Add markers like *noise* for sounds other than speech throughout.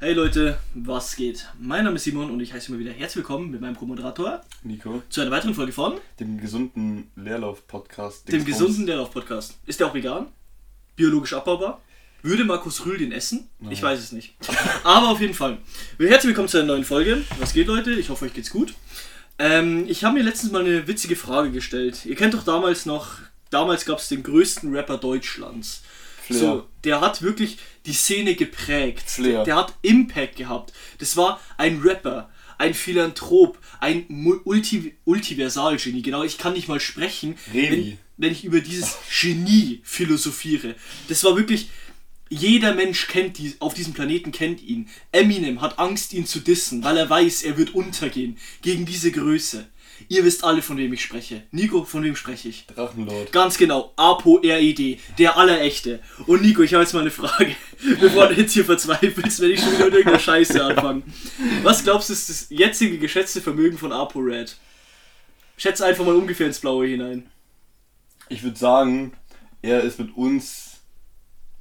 Hey Leute, was geht? Mein Name ist Simon und ich heiße mal wieder herzlich willkommen mit meinem Co-Moderator Nico, zu einer weiteren Folge von dem gesunden Leerlauf-Podcast. dem gesunden Leerlauf-Podcast. Ist der auch vegan? Biologisch abbaubar? Würde Markus Rühl den essen? Ich weiß es nicht. *laughs* Aber auf jeden Fall. Herzlich willkommen zu einer neuen Folge. Was geht, Leute? Ich hoffe, euch geht's gut. Ähm, ich habe mir letztens mal eine witzige Frage gestellt. Ihr kennt doch damals noch, damals gab es den größten Rapper Deutschlands. Flair. So, der hat wirklich die Szene geprägt. Flair. Der hat Impact gehabt. Das war ein Rapper, ein Philanthrop, ein Mul- Ulti Ultiversalgenie. Genau, ich kann nicht mal sprechen, wenn, wenn ich über dieses Genie philosophiere. Das war wirklich. Jeder Mensch kennt die, auf diesem Planeten kennt ihn. Eminem hat Angst, ihn zu dissen, weil er weiß, er wird untergehen. Gegen diese Größe. Ihr wisst alle, von wem ich spreche. Nico, von wem spreche ich? Drachenlord. Ganz genau, Apo RED, der Allerechte. Und Nico, ich habe jetzt mal eine Frage, *laughs* bevor du jetzt hier verzweifelst, wenn ich schon wieder mit irgendeiner Scheiße anfange. Was glaubst du, ist das jetzige geschätzte Vermögen von Apo Red? Schätze einfach mal ungefähr ins Blaue hinein. Ich würde sagen, er ist mit uns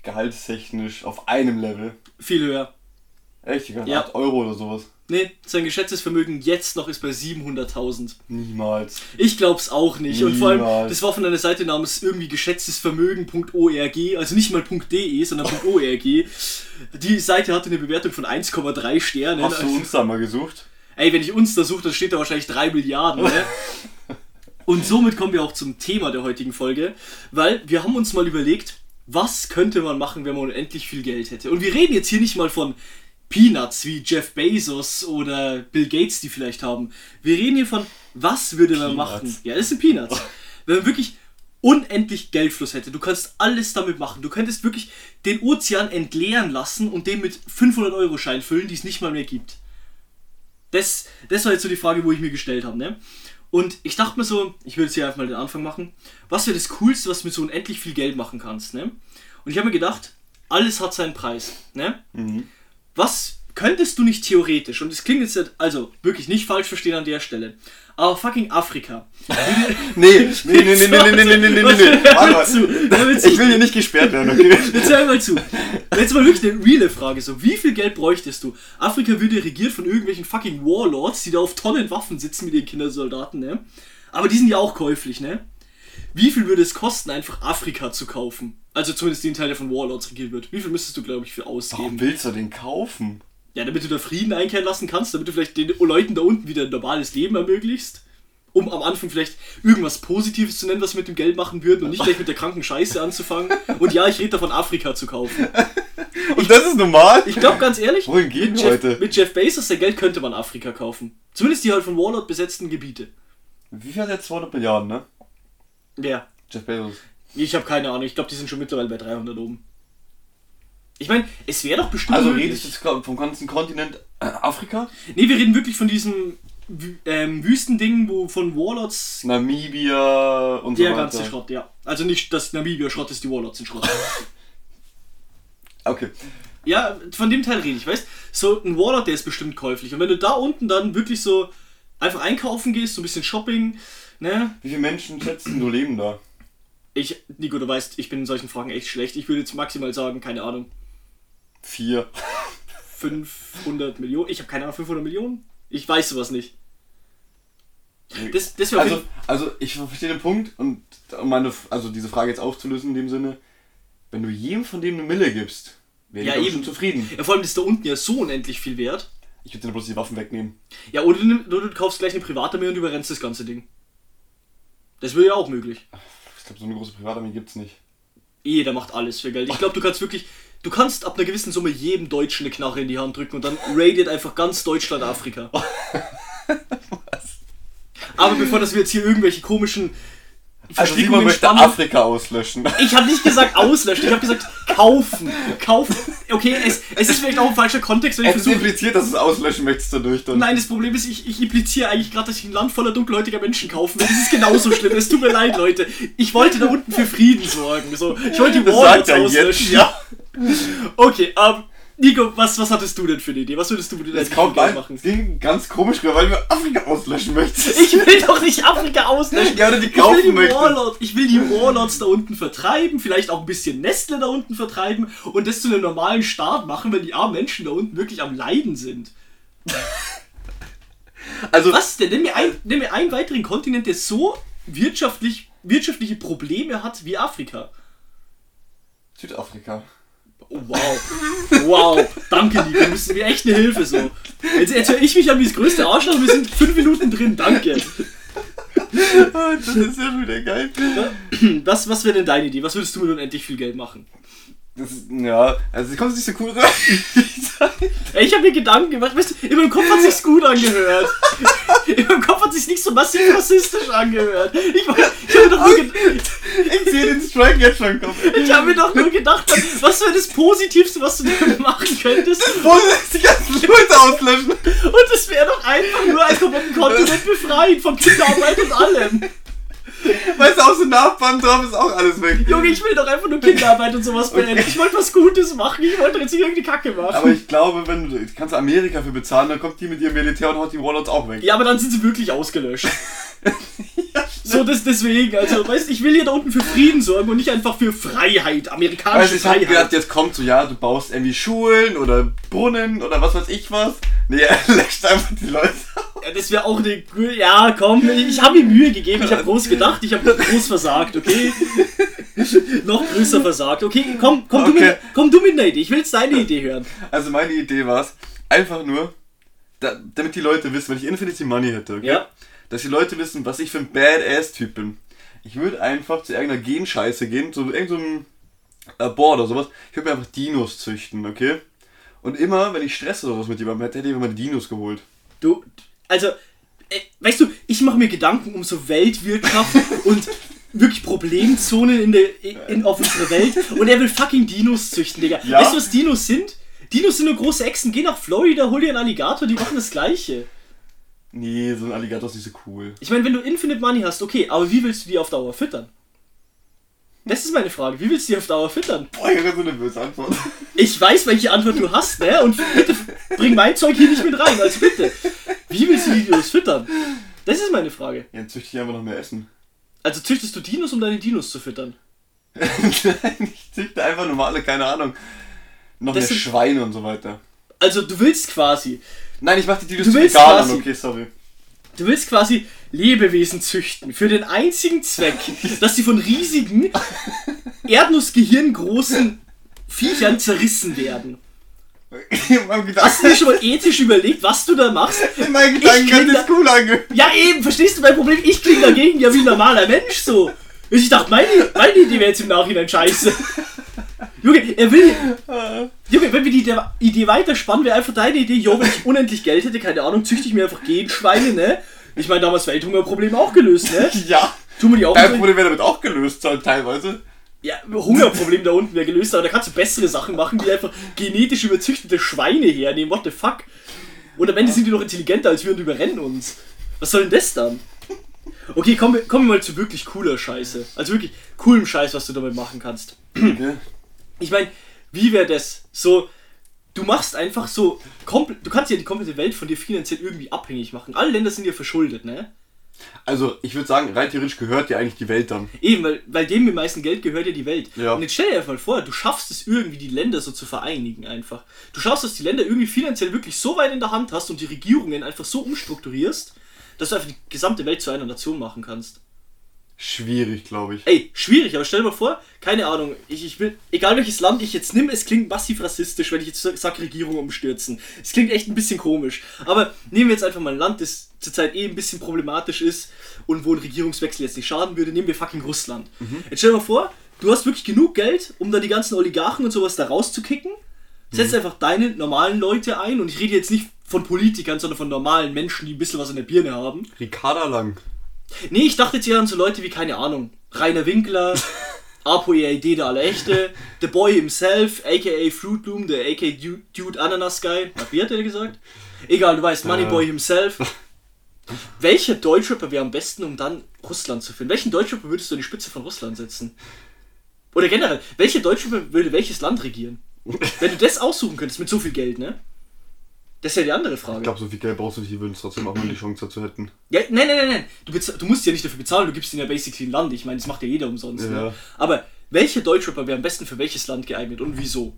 gehaltstechnisch auf einem Level. Viel höher. Echt? Ich Ja. ja. 8 Euro oder sowas. Nee, sein geschätztes Vermögen jetzt noch ist bei 700.000. Niemals. Ich glaub's auch nicht. Und vor allem, Niemals. das war von einer Seite namens irgendwie geschätztesvermögen.org, also nicht mal .de, sondern .org. Die Seite hatte eine Bewertung von 1,3 Sternen. Hast du uns da mal gesucht? Ey, wenn ich uns da suche, dann steht da wahrscheinlich 3 Milliarden, ne? *laughs* Und somit kommen wir auch zum Thema der heutigen Folge, weil wir haben uns mal überlegt, was könnte man machen, wenn man unendlich viel Geld hätte. Und wir reden jetzt hier nicht mal von Peanuts wie Jeff Bezos oder Bill Gates, die vielleicht haben. Wir reden hier von, was würde man Peanuts. machen? Ja, das sind Peanuts. Wenn man wirklich unendlich Geldfluss hätte, du kannst alles damit machen. Du könntest wirklich den Ozean entleeren lassen und den mit 500-Euro-Schein füllen, die es nicht mal mehr gibt. Das, das war jetzt so die Frage, wo ich mir gestellt habe, ne? Und ich dachte mir so, ich würde jetzt hier einfach mal den Anfang machen. Was wäre das Coolste, was du mit so unendlich viel Geld machen kannst, ne? Und ich habe mir gedacht, alles hat seinen Preis, ne? Was könntest du nicht theoretisch, und das klingt jetzt also wirklich nicht falsch verstehen an der Stelle, aber fucking Afrika. *laughs* Nee, nee, *laughs* nee, nee, nee, nee, nee, nee, nee, nee, nee. Warte mal. zu, hör mir zu. Ich will hier nicht gesperrt werden, okay? *laughs* Jetzt hör mal zu. Jetzt mal wirklich eine reale Frage. So, wie viel Geld bräuchtest du? Afrika würde regiert von irgendwelchen fucking Warlords, die da auf Tonnen Waffen sitzen mit ihren Kindersoldaten, ne? Aber die sind ja auch käuflich, ne? Wie viel würde es kosten, einfach Afrika zu kaufen? Also zumindest den Teil, der von Warlords regiert wird. Wie viel müsstest du, glaube ich, für Warum ausgeben? willst du den kaufen? Ja, damit du da Frieden einkehren lassen kannst, damit du vielleicht den Leuten da unten wieder ein normales Leben ermöglichst. Um am Anfang vielleicht irgendwas Positives zu nennen, was wir mit dem Geld machen würden und nicht gleich mit der kranken Scheiße anzufangen. Und ja, ich rede davon, Afrika zu kaufen. *laughs* Und das ist normal? Ich glaube ganz ehrlich, Wohin geht mit, Jeff, heute? mit Jeff Bezos, der Geld könnte man Afrika kaufen. Zumindest die halt von Warlord besetzten Gebiete. Wie viel hat er? 200 Milliarden, ne? Wer? Jeff Bezos. Ich habe keine Ahnung. Ich glaube, die sind schon mittlerweile bei 300 oben. Ich meine, es wäre doch bestimmt Also möglich. redest du jetzt vom ganzen Kontinent äh, Afrika? Nee, wir reden wirklich von diesem ähm, Wüstending, wo von Warlords Namibia und der so weiter. ganze Schrott, ja. Also nicht das Namibia Schrott ist, die Warlords sind Schrott. *laughs* Okay. ja, von dem Teil rede ich, weißt So ein Warlord, der ist bestimmt käuflich. Und wenn du da unten dann wirklich so einfach einkaufen gehst, so ein bisschen Shopping, ne? Wie viele Menschen schätzen du leben da? Ich, Nico, du weißt, ich bin in solchen Fragen echt schlecht. Ich würde jetzt maximal sagen, keine Ahnung, Vier. 500 Millionen. Ich habe keine Ahnung, 500 Millionen? Ich weiß sowas nicht. Das, das Also, also ich verstehe den Punkt und um meine, also diese Frage jetzt aufzulösen in dem Sinne, wenn du jedem von denen eine Mille gibst, wäre Ja, ich eben. schon zufrieden. ja, vor allem ist da unten ja so unendlich viel wert. Ich würde dir bloß die Waffen wegnehmen. Ja, oder du, oder du kaufst gleich eine Privatarmee und überrennst das ganze Ding. Das wäre ja auch möglich. Ich glaube, so eine große Privatarmee gibt's nicht. Jeder macht alles für Geld. Ich glaube, du kannst wirklich, du kannst ab einer gewissen Summe jedem Deutschen eine Knarre in die Hand drücken und dann raidet einfach ganz Deutschland Afrika. *laughs* Aber bevor das wir jetzt hier irgendwelche komischen Also Simon möchte Afrika auslöschen. Ich habe nicht gesagt auslöschen, ich habe gesagt kaufen. Kaufen. Okay, es, es ist vielleicht auch ein falscher Kontext, wenn ich versuche. impliziert, dass du es auslöschen möchtest dadurch dann. Nein, das Problem ist, ich, ich impliziere eigentlich gerade, dass ich ein Land voller dunkelhäutiger Menschen kaufen will. Das ist genauso schlimm. Es tut mir leid, Leute. Ich wollte da unten für Frieden sorgen. So, ich wollte die er auslöschen. jetzt. Ja. Okay, ähm, Nico, was, was hattest du denn für eine Idee? Was würdest du mit deinem kommt Geld machen? es ging ganz komisch weil du Afrika auslöschen möchtest. Ich will doch nicht Afrika auslöschen. Ja, oder die Ich will kaufen die, möchtest. Warlord, ich will die Warlords da unten vertreiben, vielleicht auch ein bisschen Nestle da unten vertreiben und das zu einem normalen Staat machen, weil die armen Menschen da unten wirklich am Leiden sind. *laughs* Also, Was denn? Nimm mir, ein, nimm mir einen weiteren Kontinent, der so wirtschaftlich, wirtschaftliche Probleme hat wie Afrika. Südafrika. Oh, wow. Wow. Danke, Nico. Du bist mir echt eine Hilfe so. Jetzt, jetzt höre ich mich an wie das größte Arschloch wir sind fünf Minuten drin. Danke. Ah, das ist ja wieder geil. Was, was wäre denn deine Idee? Was würdest du mit unendlich viel Geld machen? Das ist, ja, also es kommt nicht so cool rein. Ey, ich habe mir Gedanken gemacht. Weißt du, in meinem Kopf hat sich's gut angehört. In meinem Kopf hat sich's nicht massiv rassistisch angehört. Ich, ich habe doch nur, ge ich sehe den Strike jetzt schon kommen. ich hab mir doch nur gedacht, was wäre das Positivste, was du damit machen könntest? Wo ist die ganzen Leute auslöschen? Und es wäre doch einfach nur einen kompletten Kontinent befreien von Kinderarbeit und allem. Weißt du, aus dem Nachbarn drauf ist auch alles weg. Junge, ich will doch einfach nur Kinderarbeit und sowas beenden. Ich wollte was Gutes machen. Ich wollte jetzt nicht irgendeine Kacke machen. Aber ich glaube, wenn du kannst Amerika für bezahlen, dann kommt die mit ihrem Militär und haut die Warlords auch weg. Ja, aber dann sind sie wirklich ausgelöscht. *laughs* so, das deswegen. Also, weißt du, ich will hier da unten für Frieden sorgen und nicht einfach für Freiheit, amerikanische Weißt du, ich hab Freiheit. gedacht, jetzt kommt so, ja, du baust irgendwie Schulen oder Brunnen oder was weiß ich was. Nee, *laughs* er löscht einfach die Leute. Ja, das wäre auch eine. Ja, komm, ich habe mir Mühe gegeben. Ich habe groß gedacht. Ich habe groß versagt, okay? Noch größer versagt. Okay, komm, komm, Du, Okay. mit, komm du mit einer Idee. Ich will jetzt deine Idee hören. Also meine Idee war es, einfach nur, da, damit die Leute wissen, wenn ich Infinity Money hätte, okay? Ja. dass die Leute wissen, was ich für ein Badass-Typ bin. Ich würde einfach zu irgendeiner Genscheiße gehen, zu irgendeinem so Labor oder sowas. Ich würde mir einfach Dinos züchten, okay? Und immer, wenn ich Stress oder was mit jemandem hätte, hätte ich mir meine Dinos geholt. Du, also, äh, weißt du, ich mache mir Gedanken um so Weltwirtschaft *laughs* und wirklich Problemzonen in der, in, auf unserer Welt und er will fucking Dinos züchten, Digga. Ja. Weißt du, was Dinos sind? Dinos sind nur große Echsen. Geh nach Florida, hol dir einen Alligator, die machen das Gleiche. Nee, so ein Alligator ist nicht so cool. Ich meine, wenn du Infinite Money hast, okay, aber wie willst du die auf Dauer füttern? Das ist meine Frage. Wie willst du die auf Dauer füttern? Boah, ich habe so eine böse Antwort. Ich weiß, welche Antwort du hast, ne? Und bitte bring mein Zeug hier nicht mit rein. Also bitte. Wie willst du die Dinos füttern? Das ist meine Frage. Ja, Jetzt züchte ich einfach noch mehr Essen. Also züchtest du Dinos, um deine Dinos zu füttern? *laughs* Nein, ich züchte einfach normale, keine Ahnung. Noch Das mehr Schweine und so weiter. Also du willst quasi, Nein, ich mach die Dinos Du willst Veganern, quasi- okay, sorry. du willst quasi Lebewesen züchten für den einzigen Zweck, *laughs* dass sie von riesigen, erdnussgehirngroßen Viechern zerrissen werden. Hast du dir schon mal ethisch überlegt, was du da machst? *laughs* in meinen Gedanken hat das cool ange... Ja eben, verstehst du mein Problem? Ich klinge dagegen ja wie ein normaler Mensch so. Ich dachte, meine, meine Idee wäre jetzt im Nachhinein scheiße. *laughs* Junge, er will. Junge, wenn wir die Idee- weiterspannen, wäre einfach deine Idee, jo, wenn ich unendlich Geld hätte, keine Ahnung, züchte ich mir einfach Genschweine, ne? Ich meine, damals Welthungerproblem auch gelöst, ne? *laughs* Ja. Tun wir die auch Dein Problem wäre damit auch gelöst, teilweise. Ja, Hungerproblem da unten wäre gelöst, aber da kannst du bessere Sachen machen, die einfach genetisch überzüchtete Schweine hernehmen. What the fuck? Und am Ende sind die noch intelligenter als wir und überrennen uns. Was soll denn das dann? Okay, kommen wir, kommen wir mal zu wirklich cooler Scheiße. Also wirklich coolem Scheiß, was du damit machen kannst. Ich meine, wie wäre das? So, du machst einfach so, du kannst ja die komplette Welt von dir finanziell irgendwie abhängig machen. Alle Länder sind ja verschuldet, ne? Also, ich würde sagen, rein theoretisch gehört dir eigentlich die Welt dann. Eben, weil, weil dem mit am meisten Geld gehört ja die Welt. Ja. Und jetzt stell dir einfach mal vor, du schaffst es irgendwie, die Länder so zu vereinigen einfach. Du schaffst, dass die Länder irgendwie finanziell wirklich so weit in der Hand hast und die Regierungen einfach so umstrukturierst, dass du einfach die gesamte Welt zu einer Nation machen kannst. Schwierig, glaube ich. Ey, schwierig, aber stell dir mal vor, keine Ahnung, ich, ich will, egal welches Land ich jetzt nehme, es klingt massiv rassistisch, wenn ich jetzt sage Regierung umstürzen. Es klingt echt ein bisschen komisch. Aber nehmen wir jetzt einfach mal ein Land, das zurzeit eh ein bisschen problematisch ist und wo ein Regierungswechsel jetzt nicht schaden würde, nehmen wir fucking Russland. Jetzt stell dir mal vor, du hast wirklich genug Geld, um da die ganzen Oligarchen und sowas da rauszukicken. Setz einfach deine normalen Leute ein und ich rede jetzt nicht von Politikern, sondern von normalen Menschen, die ein bisschen was in der Birne haben. Ricarda Lang. Nee, ich dachte jetzt eher an so Leute wie, keine Ahnung, Rainer Winkler, *laughs* Apo EID, der Allerechte, The Boy himself, aka Fruit Loom, der aka Dude, Dude Ananas Guy. Na, Wie hat er gesagt? Egal, du weißt, Moneyboy Äh. himself. Welcher Deutschrapper wäre am besten, um dann Russland zu finden? Welchen Deutschrapper würdest du an die Spitze von Russland setzen? Oder generell, welcher Deutschrapper würde welches Land regieren? Wenn du das aussuchen könntest mit so viel Geld, ne? Das ist ja die andere Frage. Ich glaube, so viel Geld brauchst du nicht, die würden es trotzdem machen, wenn die Chance dazu hätten. Ja, nein, nein, nein, nein. Du, du musst ja nicht dafür bezahlen, du gibst ihnen ja basically ein Land. Ich meine, das macht ja jeder umsonst. Ja. Ne? Aber welcher Deutschrapper wäre am besten für welches Land geeignet und wieso?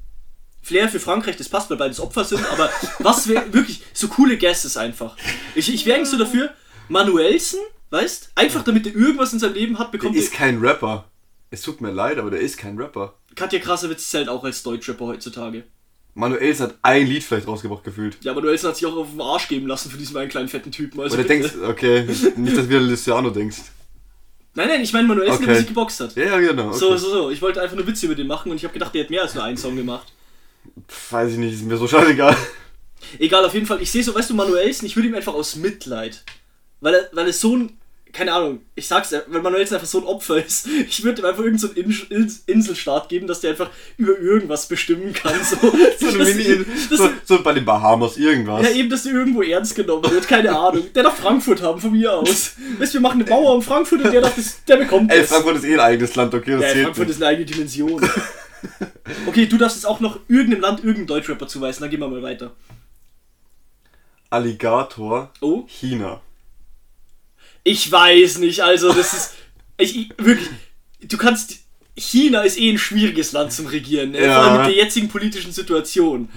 Flair für Frankreich, das passt, weil beides Opfer sind, aber *laughs* was wäre wirklich so coole Guesses einfach? Ich, ich wäre eigentlich so dafür, Manuelsen, weißt? Einfach damit er irgendwas in seinem Leben hat, Der bekommt ist er. kein Rapper. Es tut mir leid, aber der ist kein Rapper. Katja Krasowitz zählt auch als Deutschrapper heutzutage. Manuels hat ein Lied vielleicht rausgebracht gefühlt. Ja, Manuelsen hat sich auch auf den Arsch geben lassen für diesen einen kleinen fetten Typen. Also Oder bitte. denkst, okay, nicht, dass du wieder Luciano denkst. Nein, nein, ich meine Manuelsen, der Okay. Musik geboxt hat. Ja, ja, genau. Okay. So, so, so. Ich wollte einfach nur Witze über den machen und ich habe gedacht, der hat mehr als nur einen Song gemacht. Pff, Weiß ich nicht, ist mir so scheißegal. Egal, auf jeden Fall. Ich sehe so, weißt du, Manuelsen, ich würde ihm einfach aus Mitleid. Weil er, weil er so ein, keine Ahnung, ich sag's dir, weil Manuelsen einfach so ein Opfer ist. *laughs* Ich würde ihm einfach irgendeinen so Ins- Inselstaat geben, dass der einfach über irgendwas bestimmen kann. So, *laughs* So, eine *laughs* Das- Mini das- so, so bei den Bahamas irgendwas. Ja, eben, dass der irgendwo ernst genommen wird, keine Ahnung. Der darf Frankfurt haben, von mir aus. Weißt du, wir machen eine Mauer um Frankfurt und der, darf das, der bekommt Ey, das. Frankfurt ist eh ein eigenes Land, okay, das Ja, zählt Frankfurt nicht. ist eine eigene Dimension. Okay, du darfst jetzt auch noch irgendeinem Land irgendeinen Deutschrapper zuweisen, dann gehen wir mal weiter. Alligator, Oh? China. Ich weiß nicht, also das ist. Ich, ich, wirklich. Du kannst. China ist eh ein schwieriges Land zum Regieren, ne? Ja. vor allem mit der jetzigen politischen Situation.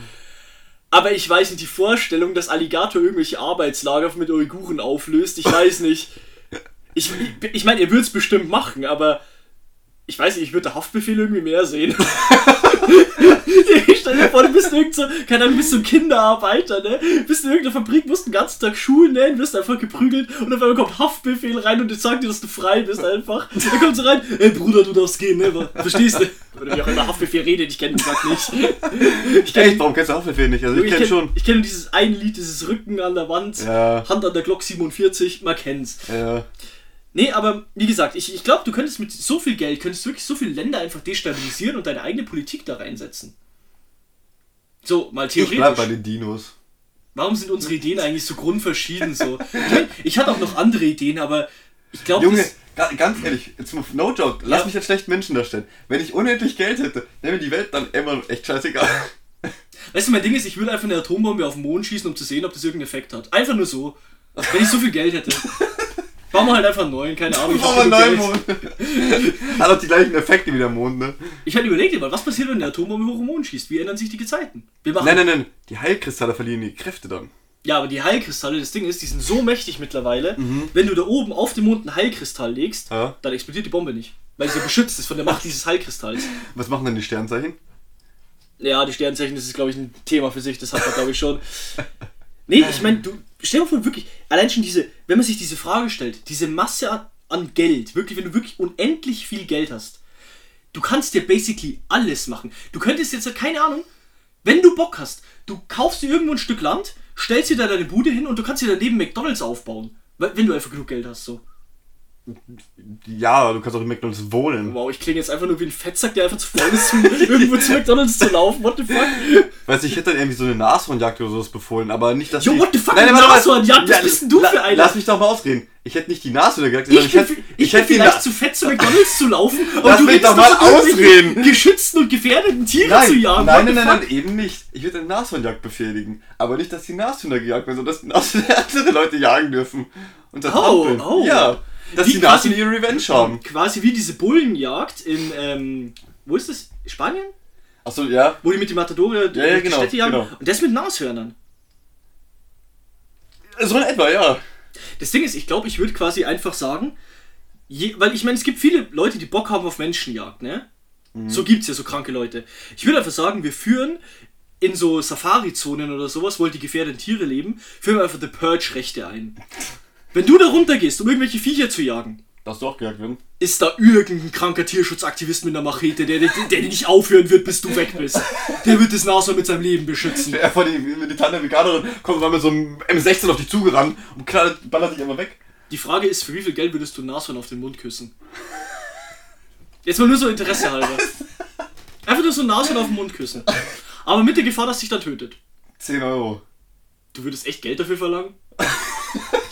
Aber ich weiß nicht, die Vorstellung, dass Alligator irgendwelche Arbeitslager mit Uiguren auflöst, ich weiß nicht. Ich, ich, meine, ihr würdet es bestimmt machen, aber ich weiß nicht, ich würde Haftbefehl irgendwie mehr sehen. *laughs* *laughs* Stell dir vor, du bist irgend so, keine Ahnung, bist so ein Kinderarbeiter, ne? Bist in irgendeiner Fabrik, musst den ganzen Tag Schuhe nähen, wirst einfach geprügelt und auf einmal kommt Haftbefehl rein und jetzt sagt dir, dass du frei bist einfach. Dann kommt so rein, ey Bruder, du darfst gehen, ne? Verstehst du? Oder wie auch immer Haftbefehl redet, ich kenne den Sack nicht. Ich Echt, warum kennst du Haftbefehl nicht? Also ich, ich kenn kenn, schon. Ich kenne dieses ein Lied, dieses Rücken an der Wand, Ja. Hand an der Glock 47, man kennt's. Ja. Nee, aber wie gesagt, ich, ich glaube, du könntest mit so viel Geld, könntest wirklich so viele Länder einfach destabilisieren und deine eigene Politik da reinsetzen. So, mal Ich bleib theoretisch. bei den Dinos. Warum sind unsere Ideen eigentlich so grundverschieden so? Ich, hatte auch noch andere Ideen, aber ich glaube, Junge, ganz ehrlich, jetzt no joke, lass Ja. mich als schlechten Menschen darstellen. Wenn ich unendlich Geld hätte, wäre mir die Welt dann immer echt scheißegal. weißt du, mein Ding ist, ich würde einfach eine Atombombe auf den Mond schießen, um zu sehen, ob das irgendeinen Effekt hat. Einfach nur so. Wenn ich so viel Geld hätte. Bauen wir halt einfach einen neuen, keine Ahnung. Aber genug nein, Geld. Mond. Hat auch die gleichen Effekte wie der Mond, ne? ich hätte überlegt, mal, was passiert, wenn eine Atombombe hoch im Mond schießt? Wie ändern sich die Gezeiten? Wir machen Nein, nein, nein. Die Heilkristalle verlieren die Kräfte dann. Ja, aber die Heilkristalle, das Ding ist, die sind so mächtig mittlerweile, Mhm. wenn du da oben auf dem Mond einen Heilkristall legst, Ja. dann explodiert die Bombe nicht. Weil sie beschützt ist von der Macht dieses Heilkristalls. Was machen denn die Sternzeichen? Ja, die Sternzeichen, das ist, glaube ich, ein Thema für sich, das hat man, glaube ich, schon. *laughs* Nee, ich meine, du, stell dir vor, wirklich, allein schon diese, wenn man sich diese Frage stellt, diese Masse an, an Geld, wirklich, wenn du wirklich unendlich viel Geld hast, du kannst dir basically alles machen. Du könntest jetzt, keine Ahnung, wenn du Bock hast, du kaufst dir irgendwo ein Stück Land, stellst dir da deine Bude hin und du kannst dir daneben McDonalds aufbauen. Wenn du einfach genug Geld hast, so. Ja, du kannst auch in McDonalds wohnen. Wow, ich klinge jetzt einfach nur wie ein Fettsack, der einfach zu faul ist, um *laughs* irgendwo zu McDonalds zu laufen. What the fuck? Weißt du, ich hätte dann irgendwie so eine Nashornjagd oder sowas befohlen, aber nicht, dass Jo, die... what the fuck, Nein, nein. Nashornjagd? Was bist denn du für einer? Lass mich doch mal ausreden. Ich hätte nicht die Nashornjagd, sondern Ich, ich, hätte... ich, Ich hätte vielleicht Na- zu fett, zu McDonalds zu laufen, aber Lass du mich doch mal ausreden. geschützten und gefährdeten Tiere Nein, zu jagen. nein, nein, nein, nein, eben nicht. Ich würde eine Nashornjagd befehligen. Aber nicht, dass die Nashörner gejagt werden, sondern dass andere Leute jagen dürfen. Und das Oh, oh. Ja. Dass die quasi- Nashörner ihre Revenge haben. Quasi wie diese Bullenjagd in, ähm, wo ist das? Spanien? Achso, ja. Wo die mit den Matadore Ja, ja, genau, Städte jagen. genau. Und das mit Nashörnern. So in etwa, ja. Das Ding ist, ich glaube, ich würde quasi einfach sagen, je, weil ich meine, es gibt viele Leute, die Bock haben auf Menschenjagd, ne? Mhm. So gibt's ja so kranke Leute. Ich würde einfach sagen, wir führen in so Safari-Zonen oder sowas, wo halt die gefährdeten Tiere leben, führen wir einfach The Purge-Rechte ein. Wenn du da runtergehst, um irgendwelche Viecher zu jagen, Darfst du auch gejagt werden? ist da irgendein kranker Tierschutzaktivist mit einer Machete, der, der, der nicht aufhören wird, bis du weg bist. Der wird das Nashorn mit seinem Leben beschützen. Er vor die, die Tante Veganerin kommt mal mit so einem M16 auf dich zugerannt und knallt, ballert dich einfach weg. Die Frage ist, für wie viel Geld würdest du Nashorn auf den Mund küssen? Jetzt mal nur so Interesse halber. Einfach nur so ein Nashorn auf den Mund küssen. Aber mit der Gefahr, dass dich dann tötet. 10 Euro. Du würdest echt Geld dafür verlangen?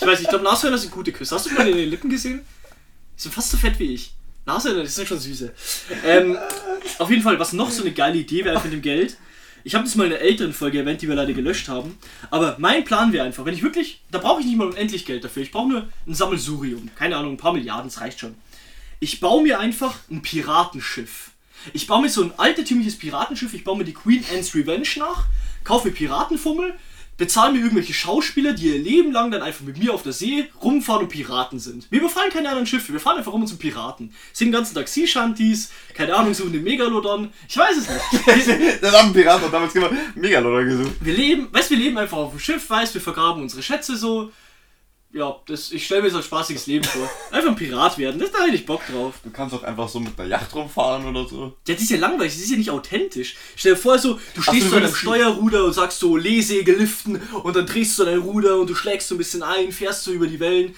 Ich weiß, ich glaube, Nashörner sind gute Küsse. Hast du mal in den Lippen gesehen? Die sind fast so fett wie ich. Nashörner, die sind schon süße. Ähm, auf jeden Fall, was noch so eine geile Idee wäre mit dem Geld, Ich habe das mal in einer älteren Folge erwähnt, die wir leider gelöscht haben. Aber mein Plan wäre einfach, wenn ich wirklich, da brauche ich nicht mal unendlich Geld dafür. Ich brauche nur ein Sammelsurium. Keine Ahnung, ein paar Milliarden, das reicht schon. Ich baue mir einfach ein Piratenschiff. Ich baue mir so ein altertümliches Piratenschiff. Ich baue mir die Queen Anne's Revenge nach. Kaufe Piratenfummel. Bezahle mir irgendwelche Schauspieler, die ihr Leben lang dann einfach mit mir auf der See rumfahren und Piraten sind. Wir überfallen keine anderen Schiffe, wir fahren einfach rum und sind Piraten. Singen den ganzen Tag Sea Shanties, keine Ahnung, suchen den Megalodon. Ich weiß es nicht. *laughs* das haben Piraten damals immer Megalodon gesucht. Wir leben, weißt wir leben einfach auf dem Schiff, weißt wir vergraben unsere Schätze so. Ja, das, ich stelle mir so ein spaßiges Leben vor. Einfach ein Pirat werden, das, da hätte ich Bock drauf. Du kannst auch einfach so mit einer Yacht rumfahren oder so. Ja, das ist ja langweilig, das ist ja nicht authentisch. Stell dir vor, so, du stehst so an einem Steuerruder und sagst so, Lehsäge liften und dann drehst du dein Ruder und du schlägst so ein bisschen ein, fährst so über die Wellen.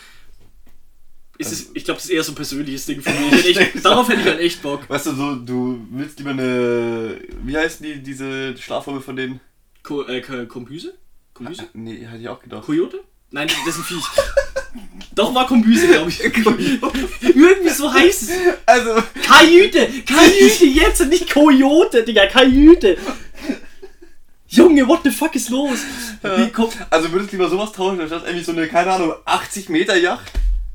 Ist es, ich glaube, das ist eher so ein persönliches Ding von *laughs* mir. Ich hätte echt, darauf hätte ich halt echt Bock. Weißt du, so, du willst lieber eine. Wie heißen die, diese Schlafräume von denen? Ko äh, Ko- Kombüse? Kombüse? Nee, hatte ich auch gedacht. Kojote? Nein, das ist ein Viech. Doch, war Kombüse, glaube ich. Irgendwie so heißt es. Also, Kajüte! Kajüte jetzt und nicht Kojote, Digga, Kajüte! Junge, what the fuck ist los? Kommt. also würdest du lieber sowas tauschen, anstatt irgendwie so eine, keine Ahnung, 80 Meter Yacht?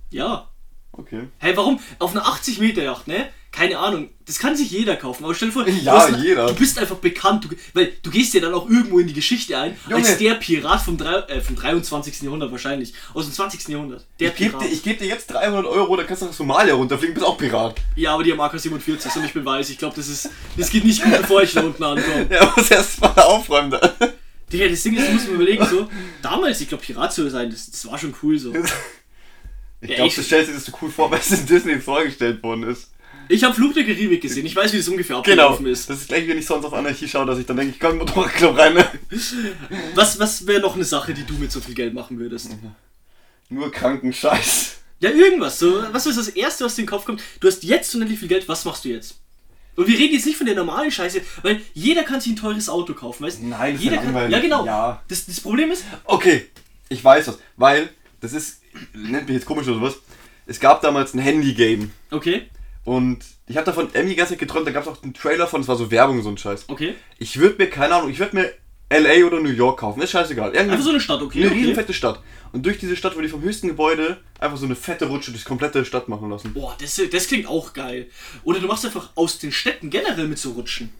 Ja. Okay. Hey, warum? Auf einer 80 Meter Yacht, ne? Keine Ahnung. Das kann sich jeder kaufen. Aber stell dir vor, du, Ja, hast eine- jeder. du bist einfach bekannt. Du, weil du gehst ja dann auch irgendwo in die Geschichte ein. Junge. Als der Pirat vom, drei, äh, vom 23. Jahrhundert wahrscheinlich. Aus dem 20. Jahrhundert. Der Ich gebe Pirat. dir, ich geb dir jetzt 300 Euro, dann kannst du nach Somalia runterfliegen, bist auch Pirat. Ja, aber die haben AK-47 und ich bin weiß. Ich glaube, das ist. Das geht nicht gut, bevor ich da unten ankomme. *laughs* Ja, muss erst mal aufräumen da. Digga, das Ding ist, du musst mir überlegen, so. Damals, ich glaube, Pirat zu sein, das, das war schon cool so. *laughs* Ich Ja, glaube, du stellst dir das so cool vor, weil es in Disney vorgestellt worden ist. Ich habe Fluch der Karibik gesehen. Ich weiß, wie es ungefähr Genau. abgelaufen ist. Das ist gleich, wenn ich sonst auf Anarchie schaue, dass ich dann denke, ich den *laughs* Motorradclub rein. Ne? Was, was wäre noch eine Sache, die du mit so viel Geld machen würdest? Nur kranken Scheiß. Ja, irgendwas. So, was ist das Erste, was dir in den Kopf kommt? Du hast jetzt unendlich viel Geld, was machst du jetzt? Und wir reden jetzt nicht von der normalen Scheiße, weil jeder kann sich ein teures Auto kaufen, weißt du? Nein, das ist jeder ja kann. Ja, genau. Ja. Das, das Problem ist, Okay, ich weiß was. Weil, das ist, nennt mich jetzt komisch oder sowas. Es gab damals ein Handy-Game. okay, Und ich habe davon Emmy die ganze Zeit geträumt, da gab es auch einen Trailer von, es war so Werbung, so ein Scheiß. okay. Ich würde mir, keine Ahnung, ich würde mir LA oder New York kaufen, ist scheißegal. Irgendeine, Einfach so eine Stadt, okay. eine okay. riesen fette Stadt. Und durch diese Stadt würde ich vom höchsten Gebäude einfach so eine fette Rutsche durch die komplette Stadt machen lassen. Boah, das, das klingt auch geil. Oder du machst einfach aus den Städten generell mit so Rutschen.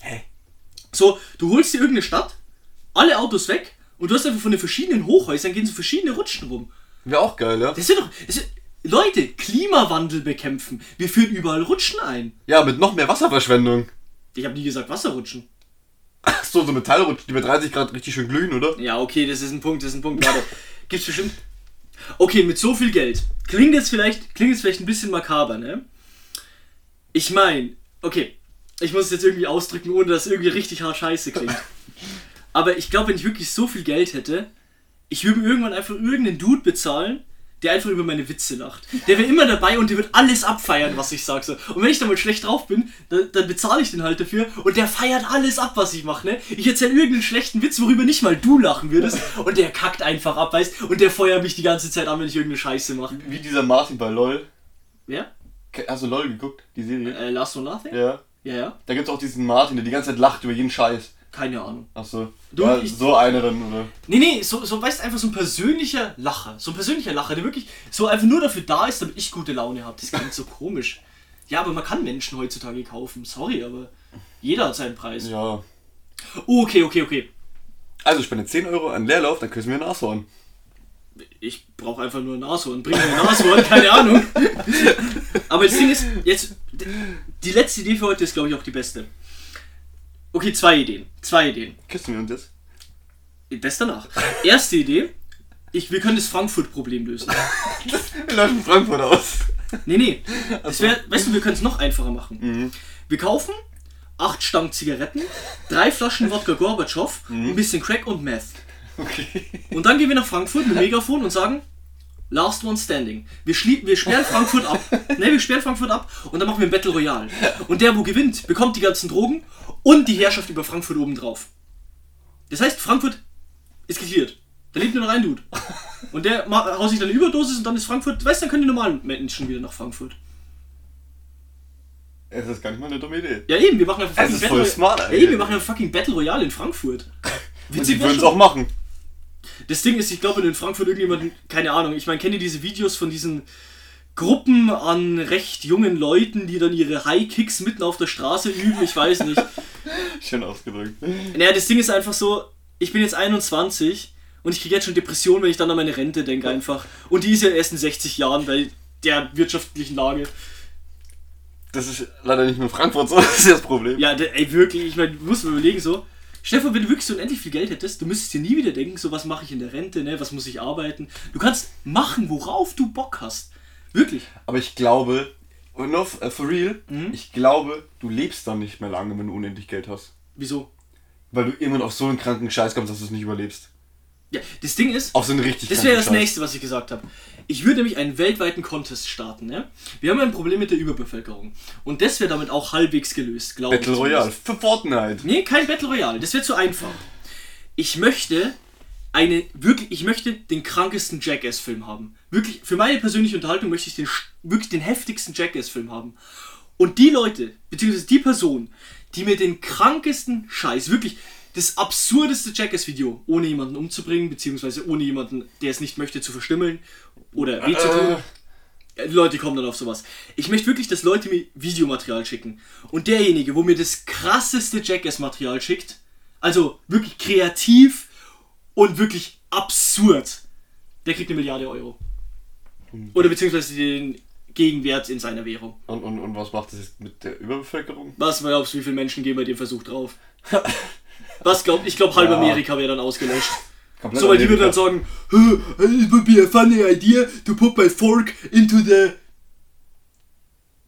Hä? So, du holst dir irgendeine Stadt, alle Autos weg und du hast einfach von den verschiedenen Hochhäusern gehen so verschiedene Rutschen rum. Wäre auch geil, ja? Das sind doch. Das sind, Leute, Klimawandel bekämpfen. Wir führen überall Rutschen ein. Ja, mit noch mehr Wasserverschwendung. Ich habe nie gesagt Wasserrutschen. Ach so, so Metallrutschen, die bei 30 Grad richtig schön glühen, oder? Ja, okay, das ist ein Punkt, das ist ein Punkt. Warte. Gibt's bestimmt. Okay, mit so viel Geld. Klingt jetzt vielleicht, klingt jetzt vielleicht ein bisschen makaber, ne? Ich meine, okay, ich muss es jetzt irgendwie ausdrücken, ohne dass es irgendwie richtig hart scheiße klingt. *laughs* Aber ich glaube, wenn ich wirklich so viel Geld hätte, ich würde mir irgendwann einfach irgendeinen Dude bezahlen, der einfach über meine Witze lacht. Der wäre immer dabei und der wird alles abfeiern, was ich sage. So. Und wenn ich dann mal schlecht drauf bin, dann, dann bezahle ich den halt dafür und der feiert alles ab, was ich mache. Ne? Ich erzähle irgendeinen schlechten Witz, worüber nicht mal du lachen würdest *laughs* und der kackt einfach ab, weißt Und der feuert mich die ganze Zeit an, wenn ich irgendeine Scheiße mache. Wie dieser Martin bei LOL. Wer? Hast du LOL geguckt, die Serie? Äh, Last One Laughing? Ja. Ja, ja. Da gibt's auch diesen Martin, der die ganze Zeit lacht über jeden Scheiß. Keine Ahnung. Achso. Du, ja, ich- so einer dann, oder? Nee, nee, so, so weißt einfach so ein persönlicher Lacher. So ein persönlicher Lacher, der wirklich so einfach nur dafür da ist, damit ich gute Laune habe. Das klingt so komisch. Ja, aber man kann Menschen heutzutage kaufen. Sorry, aber jeder hat seinen Preis. Ja. Oh, okay, okay, okay. Also spende 10 Euro an Leerlauf, dann küssen wir ein Nashorn. Ich brauche einfach nur ein Nashorn. Bring mir ein Nashorn, keine Ahnung. *laughs* Aber das Ding ist, jetzt, die letzte Idee für heute ist, glaube ich, auch die beste. Okay, zwei Ideen. Zwei Ideen. Küssen wir uns jetzt? Das danach. Erste Idee. Ich, wir können das Frankfurt-Problem lösen. *laughs* Wir laufen Frankfurt aus. Nee, nee. Das wär, weißt du, wir können es noch einfacher machen. Mhm. Wir kaufen acht Stangen Zigaretten, drei Flaschen Wodka Gorbatschow, Mhm. ein bisschen Crack und Meth. Okay. Und dann gehen wir nach Frankfurt mit Megafon und sagen, Last one standing. Wir, wir sperren *laughs* Frankfurt ab. Ne, wir sperren Frankfurt ab und dann machen wir ein Battle Royale. Und der, wo gewinnt, bekommt die ganzen Drogen und die Herrschaft über Frankfurt obendrauf. Das heißt, Frankfurt ist geklärt. Da lebt nur noch ein Dude. Und der haut sich dann eine Überdosis und dann ist Frankfurt, weißt du, dann können die normalen Menschen wieder nach Frankfurt. Es ist gar nicht mal eine dumme Idee. Ja eben, wir machen einfach smart, Ja eigentlich. eben, wir machen ein fucking Battle Royale in Frankfurt. Und Witzig die wär würden es auch machen. Das Ding ist, ich glaube, in Frankfurt irgendjemand, keine Ahnung, ich meine, kennt ihr diese Videos von diesen Gruppen an recht jungen Leuten, die dann ihre High-Kicks mitten auf der Straße üben? Ich weiß nicht. *laughs* Schön ausgedrückt. Naja, das Ding ist einfach so, ich bin jetzt 21 und ich kriege jetzt schon Depressionen, wenn ich dann an meine Rente denke einfach. Und die ist ja erst in 60 Jahren bei der wirtschaftlichen Lage. Das ist leider nicht nur in Frankfurt so, *laughs* das ist das Problem. Ja, ey, wirklich, ich meine, du musst mir überlegen so, Stefan, wenn du wirklich so unendlich viel Geld hättest, du müsstest dir nie wieder denken, so was mache ich in der Rente, ne, was muss ich arbeiten. Du kannst machen, worauf du Bock hast. Wirklich. Aber ich glaube, noch äh, for real, Mhm. ich glaube, du lebst dann nicht mehr lange, wenn du unendlich Geld hast. Wieso? Weil du irgendwann auf so einen kranken Scheiß kommst, dass du es nicht überlebst. Ja, das Ding ist, Auf so einen richtig das wäre das Scheiß. nächste, was ich gesagt habe. Ich würde nämlich einen weltweiten Contest starten, ne? Wir haben ein Problem mit der Überbevölkerung. Und das wäre damit auch halbwegs gelöst, glaube ich. Battle Royale für Fortnite. Nee, kein Battle Royale, das wäre zu einfach. Ich möchte eine, wirklich, ich möchte den krankesten Jackass-Film haben. Wirklich, für meine persönliche Unterhaltung möchte ich den, wirklich den heftigsten Jackass-Film haben. Und die Leute, beziehungsweise die Person, die mir den krankesten Scheiß, wirklich das absurdeste Jackass-Video, ohne jemanden umzubringen, beziehungsweise ohne jemanden, der es nicht möchte, zu verstümmeln oder weh zu tun. Ja, Die Leute kommen dann auf sowas. Ich möchte wirklich, dass Leute mir Videomaterial schicken. Und derjenige, wo mir das krasseste Jackass-Material schickt, also wirklich kreativ und wirklich absurd, der kriegt eine Milliarde Euro. Oder beziehungsweise den Gegenwert in seiner Währung. Und, und, und was macht das jetzt mit der Überbevölkerung? Was glaubst du, wie viele Menschen gehen bei dem Versuch drauf? *laughs* Was glaubt, ich glaube, halb Ja. Amerika wäre dann ausgelöscht. Komplett So, weil die würden dann sagen, "Huh, it would be a funny idea to put my fork into the...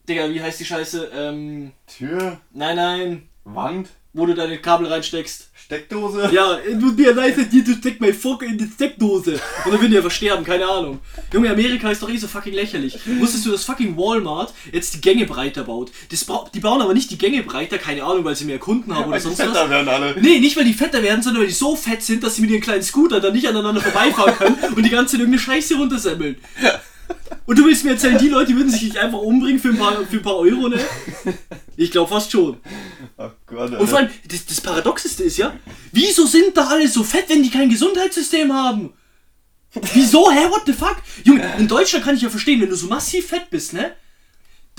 Digga, wie heißt die Scheiße? Ähm, Tür, nein, nein, Wand, wo du deine Kabel reinsteckst. Steckdose. Ja, it would be a nice idea to stick my fork in the Steckdose. Und dann würden die einfach sterben, keine Ahnung. Junge, Amerika ist doch eh so fucking lächerlich. Wusstest du, dass fucking Walmart jetzt die Gänge breiter baut? Das bra die bauen aber nicht die Gänge breiter, keine Ahnung, weil sie mehr Kunden haben oder Weil die sonst Fetter was. werden alle. Nee, nicht weil die fetter werden, sondern weil die so fett sind, dass sie mit ihren kleinen Scooter dann nicht aneinander vorbeifahren können und die ganze Zeit irgendeine Scheiße runtersemmeln. Und du willst mir erzählen, die Leute würden sich nicht einfach umbringen für ein paar, für ein paar Euro, ne? Ich glaube fast schon. Gott, Und vor allem, das, das Paradoxeste ist ja, wieso sind da alle so fett, wenn die kein Gesundheitssystem haben? Wieso? Hä? What the fuck? Junge, in Deutschland kann ich ja verstehen, wenn du so massiv fett bist, ne?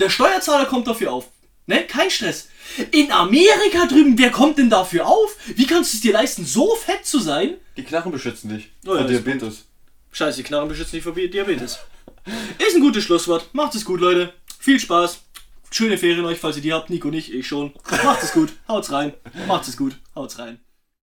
Der Steuerzahler kommt dafür auf. Ne? Kein Stress. In Amerika drüben, wer kommt denn dafür auf? Wie kannst du es dir leisten, so fett zu sein? Die Knarren beschützen dich. Oh ja, Vor Diabetes. Scheiße, die Knarren beschützen dich vor Diabetes. Ist ein gutes Schlusswort. Macht es gut, Leute. Viel Spaß. Schöne Ferien euch, falls ihr die habt. Nico nicht, ich schon. Macht es gut. Haut's rein. Macht es gut. Haut's rein.